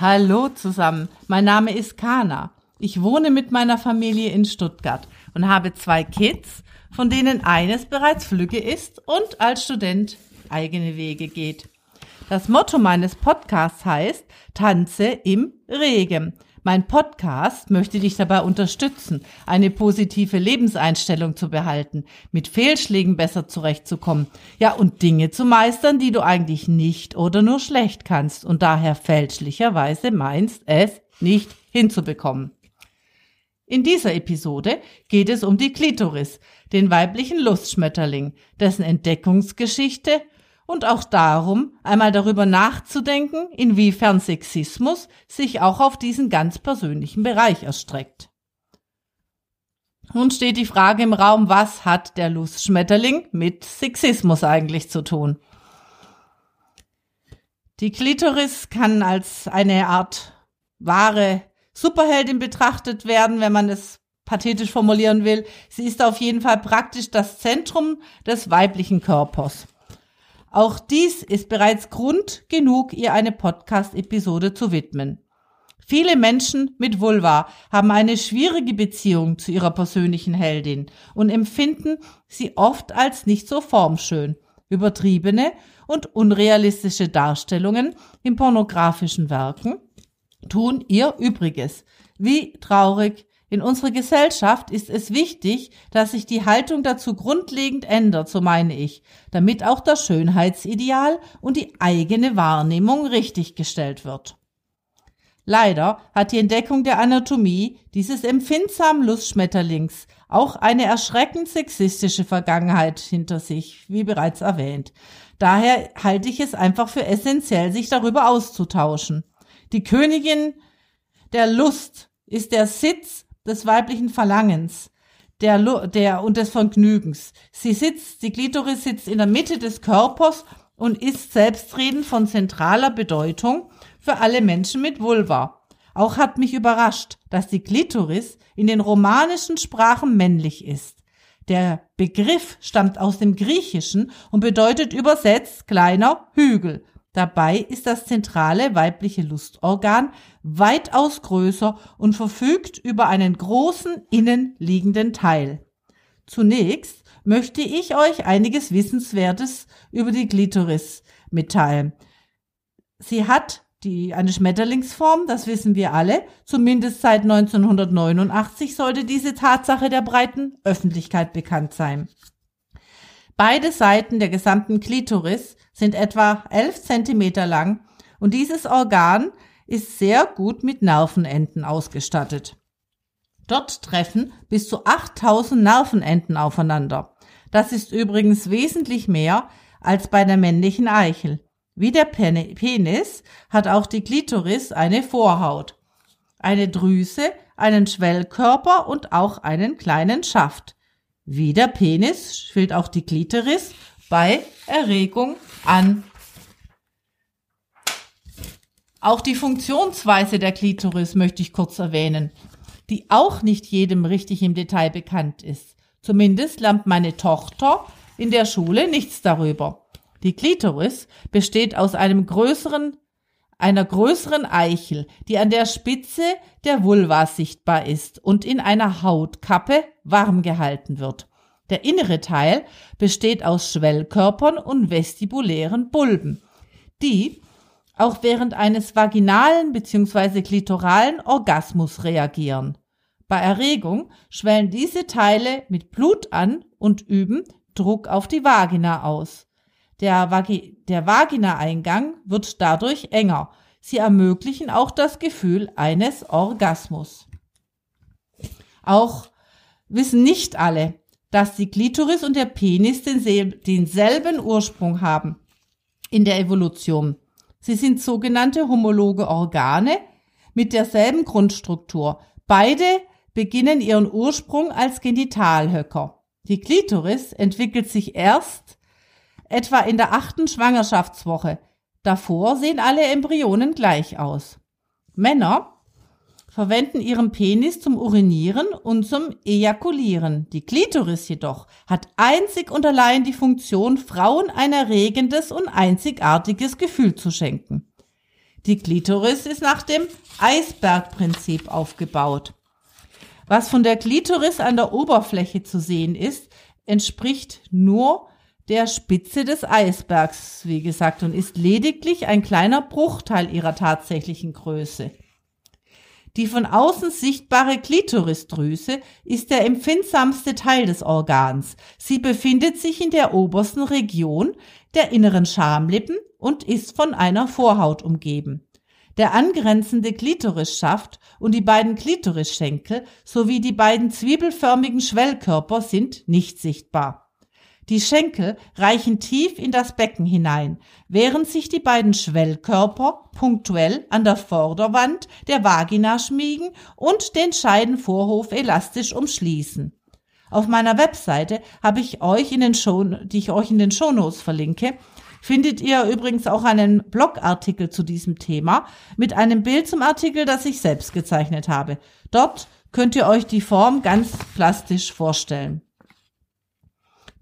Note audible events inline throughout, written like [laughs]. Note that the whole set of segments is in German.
Hallo zusammen, mein Name ist Kana. Ich wohne mit meiner Familie in Stuttgart und habe zwei Kids, von denen eines bereits flügge ist und als Student eigene Wege geht. Das Motto meines Podcasts heißt Tanze im Regen. Mein Podcast möchte dich dabei unterstützen, eine positive Lebenseinstellung zu behalten, mit Fehlschlägen besser zurechtzukommen, ja und Dinge zu meistern, die du eigentlich nicht oder nur schlecht kannst und daher fälschlicherweise meinst, es nicht hinzubekommen. In dieser Episode geht es um die Klitoris, den weiblichen Lustschmetterling, dessen Entdeckungsgeschichte und auch darum, einmal darüber nachzudenken, inwiefern Sexismus sich auch auf diesen ganz persönlichen Bereich erstreckt. Nun steht die Frage im Raum, was hat der Lustschmetterling mit Sexismus eigentlich zu tun? Die Klitoris kann als eine Art wahre Superheldin betrachtet werden, wenn man es pathetisch formulieren will. Sie ist auf jeden Fall praktisch das Zentrum des weiblichen Körpers. Auch dies ist bereits Grund genug, ihr eine Podcast-Episode zu widmen. Viele Menschen mit Vulva haben eine schwierige Beziehung zu ihrer persönlichen Heldin und empfinden sie oft als nicht so formschön. Übertriebene und unrealistische Darstellungen in pornografischen Werken tun ihr Übriges. Wie traurig in unserer Gesellschaft ist es wichtig, dass sich die Haltung dazu grundlegend ändert, so meine ich, damit auch das Schönheitsideal und die eigene Wahrnehmung richtiggestellt wird. Leider hat die Entdeckung der Anatomie dieses empfindsamen Lustschmetterlings auch eine erschreckend sexistische Vergangenheit hinter sich, wie bereits erwähnt. Daher halte ich es einfach für essentiell, sich darüber auszutauschen. Die Königin der Lust ist der Sitz des weiblichen Verlangens, der, der und des Vergnügens. Sie sitzt, die Glitoris sitzt in der Mitte des Körpers und ist selbstredend von zentraler Bedeutung für alle Menschen mit Vulva. Auch hat mich überrascht, dass die Glitoris in den romanischen Sprachen männlich ist. Der Begriff stammt aus dem Griechischen und bedeutet übersetzt kleiner Hügel Dabei ist das zentrale weibliche Lustorgan weitaus größer und verfügt über einen großen innenliegenden Teil. Zunächst möchte ich euch einiges Wissenswertes über die Glitoris mitteilen. Sie hat die, eine Schmetterlingsform, das wissen wir alle. Zumindest seit 1989 sollte diese Tatsache der breiten Öffentlichkeit bekannt sein. Beide Seiten der gesamten Klitoris sind etwa 11 Zentimeter lang und dieses Organ ist sehr gut mit Nervenenden ausgestattet. Dort treffen bis zu 8000 Nervenenden aufeinander. Das ist übrigens wesentlich mehr als bei der männlichen Eichel. Wie der Penis hat auch die Klitoris eine Vorhaut, eine Drüse, einen Schwellkörper und auch einen kleinen Schaft. Wie der Penis schwillt auch die Klitoris bei Erregung an. Auch die Funktionsweise der Klitoris möchte ich kurz erwähnen, die auch nicht jedem richtig im Detail bekannt ist. Zumindest lernt meine Tochter in der Schule nichts darüber. Die Klitoris besteht aus einem größeren, einer größeren Eichel, die an der Spitze der Vulva sichtbar ist und in einer Hautkappe warm gehalten wird. Der innere Teil besteht aus Schwellkörpern und vestibulären Bulben, die auch während eines vaginalen bzw. klitoralen Orgasmus reagieren. Bei Erregung schwellen diese Teile mit Blut an und üben Druck auf die Vagina aus. Der, Vagi der Vaginaeingang wird dadurch enger. Sie ermöglichen auch das Gefühl eines Orgasmus. Auch wissen nicht alle, dass die Klitoris und der Penis denselben Ursprung haben in der Evolution. Sie sind sogenannte homologe Organe mit derselben Grundstruktur. Beide beginnen ihren Ursprung als Genitalhöcker. Die Klitoris entwickelt sich erst etwa in der achten Schwangerschaftswoche. Davor sehen alle Embryonen gleich aus. Männer verwenden ihren Penis zum Urinieren und zum Ejakulieren. Die Klitoris jedoch hat einzig und allein die Funktion, Frauen ein erregendes und einzigartiges Gefühl zu schenken. Die Klitoris ist nach dem Eisbergprinzip aufgebaut. Was von der Klitoris an der Oberfläche zu sehen ist, entspricht nur der Spitze des Eisbergs, wie gesagt, und ist lediglich ein kleiner Bruchteil ihrer tatsächlichen Größe. Die von außen sichtbare Klitorisdrüse ist der empfindsamste Teil des Organs. Sie befindet sich in der obersten Region der inneren Schamlippen und ist von einer Vorhaut umgeben. Der angrenzende Klitorisschaft und die beiden Klitorisschenkel sowie die beiden zwiebelförmigen Schwellkörper sind nicht sichtbar. Die Schenkel reichen tief in das Becken hinein, während sich die beiden Schwellkörper punktuell an der Vorderwand der Vagina schmiegen und den Scheidenvorhof elastisch umschließen. Auf meiner Webseite habe ich euch in den Show, die ich euch in den Shownotes verlinke, findet ihr übrigens auch einen Blogartikel zu diesem Thema mit einem Bild zum Artikel, das ich selbst gezeichnet habe. Dort könnt ihr euch die Form ganz plastisch vorstellen.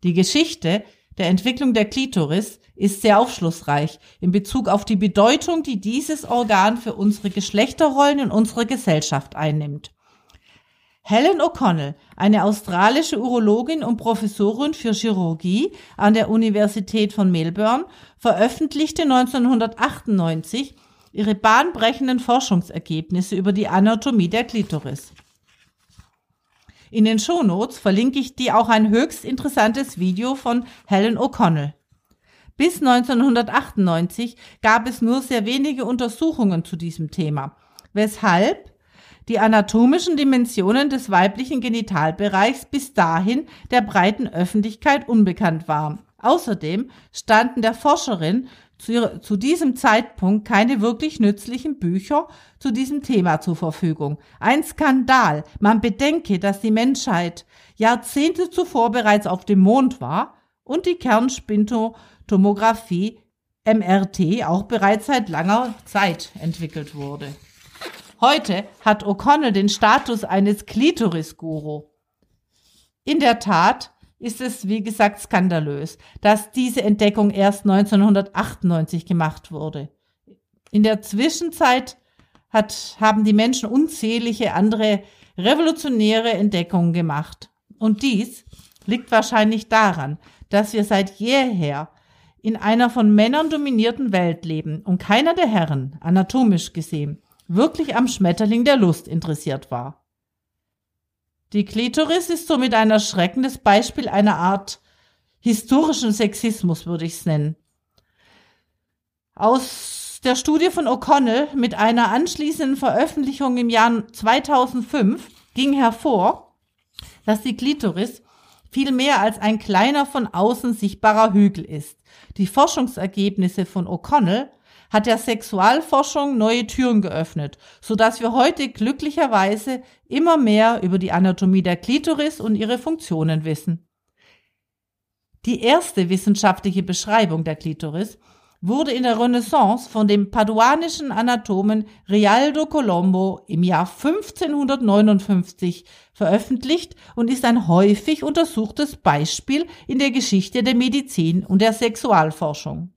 Die Geschichte der Entwicklung der Klitoris ist sehr aufschlussreich in Bezug auf die Bedeutung, die dieses Organ für unsere Geschlechterrollen in unserer Gesellschaft einnimmt. Helen O'Connell, eine australische Urologin und Professorin für Chirurgie an der Universität von Melbourne, veröffentlichte 1998 ihre bahnbrechenden Forschungsergebnisse über die Anatomie der Klitoris. In den Shownotes verlinke ich dir auch ein höchst interessantes Video von Helen O'Connell. Bis 1998 gab es nur sehr wenige Untersuchungen zu diesem Thema, weshalb die anatomischen Dimensionen des weiblichen Genitalbereichs bis dahin der breiten Öffentlichkeit unbekannt waren. Außerdem standen der Forscherin zu, zu, diesem Zeitpunkt keine wirklich nützlichen Bücher zu diesem Thema zur Verfügung. Ein Skandal. Man bedenke, dass die Menschheit Jahrzehnte zuvor bereits auf dem Mond war und die Kernspintomographie MRT auch bereits seit langer Zeit entwickelt wurde. Heute hat O'Connell den Status eines Klitoris-Guru. In der Tat ist es, wie gesagt, skandalös, dass diese Entdeckung erst 1998 gemacht wurde. In der Zwischenzeit hat, haben die Menschen unzählige andere revolutionäre Entdeckungen gemacht. Und dies liegt wahrscheinlich daran, dass wir seit jeher in einer von Männern dominierten Welt leben und keiner der Herren, anatomisch gesehen, wirklich am Schmetterling der Lust interessiert war. Die Klitoris ist somit ein erschreckendes Beispiel einer Art historischen Sexismus, würde ich es nennen. Aus der Studie von O'Connell mit einer anschließenden Veröffentlichung im Jahr 2005 ging hervor, dass die Klitoris viel mehr als ein kleiner von außen sichtbarer Hügel ist. Die Forschungsergebnisse von O'Connell hat der Sexualforschung neue Türen geöffnet, so dass wir heute glücklicherweise immer mehr über die Anatomie der Klitoris und ihre Funktionen wissen. Die erste wissenschaftliche Beschreibung der Klitoris wurde in der Renaissance von dem paduanischen Anatomen Rialdo Colombo im Jahr 1559 veröffentlicht und ist ein häufig untersuchtes Beispiel in der Geschichte der Medizin und der Sexualforschung.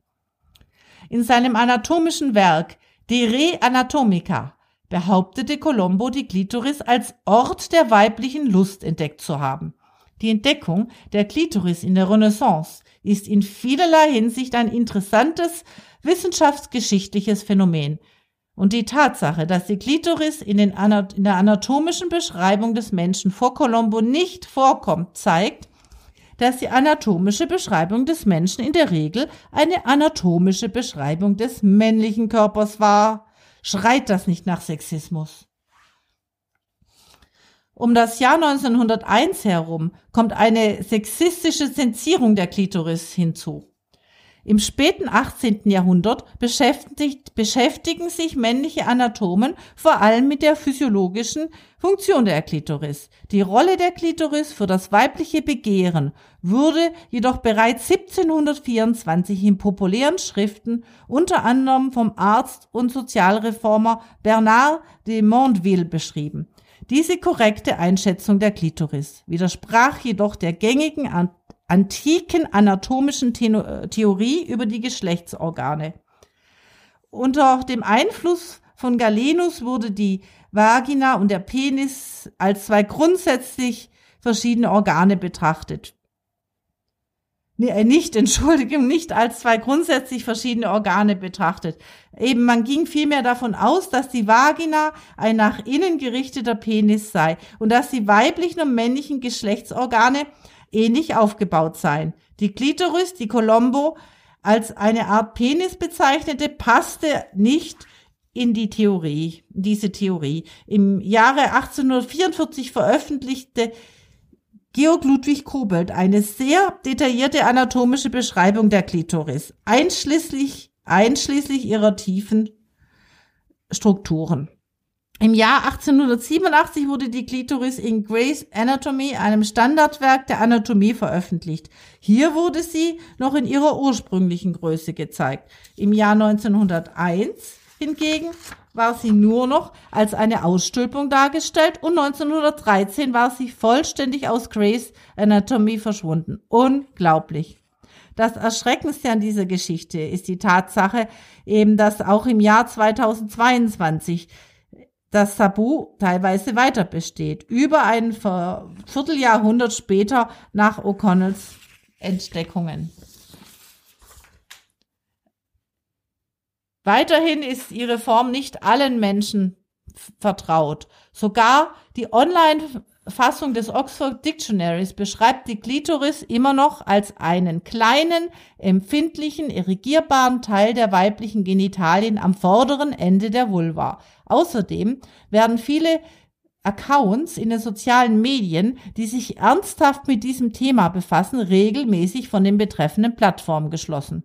In seinem anatomischen Werk De Re Anatomica behauptete Colombo die Klitoris als Ort der weiblichen Lust entdeckt zu haben. Die Entdeckung der Klitoris in der Renaissance ist in vielerlei Hinsicht ein interessantes wissenschaftsgeschichtliches Phänomen. Und die Tatsache, dass die Klitoris in, in der anatomischen Beschreibung des Menschen vor Colombo nicht vorkommt, zeigt, dass die anatomische Beschreibung des Menschen in der Regel eine anatomische Beschreibung des männlichen Körpers war. Schreit das nicht nach Sexismus? Um das Jahr 1901 herum kommt eine sexistische Zensierung der Klitoris hinzu. Im späten 18. Jahrhundert beschäftigen sich männliche Anatomen vor allem mit der physiologischen Funktion der Klitoris. Die Rolle der Klitoris für das weibliche Begehren wurde jedoch bereits 1724 in populären Schriften, unter anderem vom Arzt und Sozialreformer Bernard de Mondeville beschrieben. Diese korrekte Einschätzung der Klitoris widersprach jedoch der gängigen antiken anatomischen Theorie über die Geschlechtsorgane. Unter dem Einfluss von Galenus wurde die Vagina und der Penis als zwei grundsätzlich verschiedene Organe betrachtet. Nee, äh, nicht, [laughs] Entschuldigung, nicht als zwei grundsätzlich verschiedene Organe betrachtet. Eben, man ging vielmehr davon aus, dass die Vagina ein nach innen gerichteter Penis sei und dass die weiblichen und männlichen Geschlechtsorgane ähnlich aufgebaut seien. Die Klitoris, die Colombo als eine Art Penis bezeichnete, passte nicht in die Theorie, diese Theorie. Im Jahre 1844 veröffentlichte Georg Ludwig Kobelt eine sehr detaillierte anatomische Beschreibung der Klitoris, einschließlich, einschließlich ihrer tiefen Strukturen. Im Jahr 1887 wurde die Klitoris in Gray's Anatomy, einem Standardwerk der Anatomie, veröffentlicht. Hier wurde sie noch in ihrer ursprünglichen Größe gezeigt. Im Jahr 1901 hingegen war sie nur noch als eine Ausstülpung dargestellt und 1913 war sie vollständig aus Gray's Anatomy verschwunden. Unglaublich. Das Erschreckendste an dieser Geschichte ist die Tatsache eben, dass auch im Jahr 2022 das Tabu teilweise weiter besteht, über ein Vierteljahrhundert später nach O'Connells Entdeckungen. Weiterhin ist ihre Form nicht allen Menschen vertraut. Sogar die Online-Fassung des Oxford Dictionaries beschreibt die Klitoris immer noch als einen kleinen, empfindlichen, irrigierbaren Teil der weiblichen Genitalien am vorderen Ende der Vulva. Außerdem werden viele Accounts in den sozialen Medien, die sich ernsthaft mit diesem Thema befassen, regelmäßig von den betreffenden Plattformen geschlossen.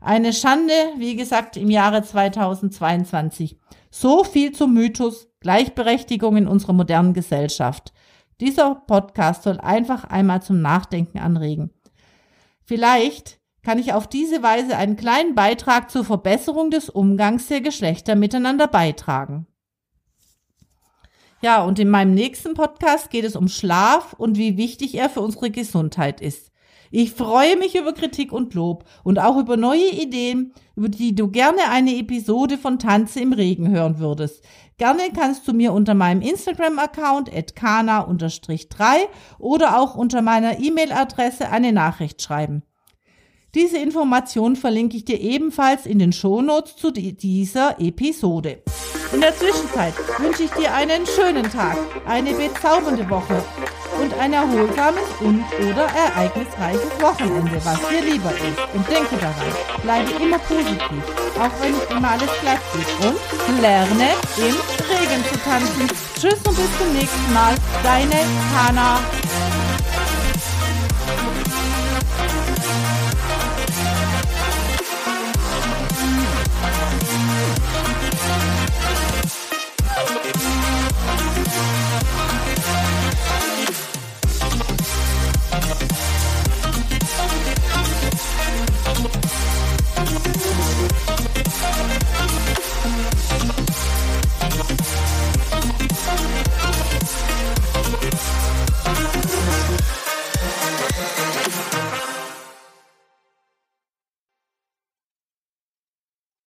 Eine Schande, wie gesagt, im Jahre 2022. So viel zum Mythos Gleichberechtigung in unserer modernen Gesellschaft. Dieser Podcast soll einfach einmal zum Nachdenken anregen. Vielleicht kann ich auf diese Weise einen kleinen Beitrag zur Verbesserung des Umgangs der Geschlechter miteinander beitragen. Ja, und in meinem nächsten Podcast geht es um Schlaf und wie wichtig er für unsere Gesundheit ist. Ich freue mich über Kritik und Lob und auch über neue Ideen, über die du gerne eine Episode von Tanze im Regen hören würdest. Gerne kannst du mir unter meinem Instagram-Account kana-3 oder auch unter meiner E-Mail-Adresse eine Nachricht schreiben. Diese Information verlinke ich dir ebenfalls in den Shownotes zu dieser Episode. In der Zwischenzeit wünsche ich dir einen schönen Tag, eine bezaubernde Woche und ein erholsames und oder ereignisreiches Wochenende, was dir lieber ist. Und denke daran, bleibe immer positiv, auch wenn nicht immer alles glatt geht. Und lerne im Regen zu tanzen. Tschüss und bis zum nächsten Mal. Deine Hanna.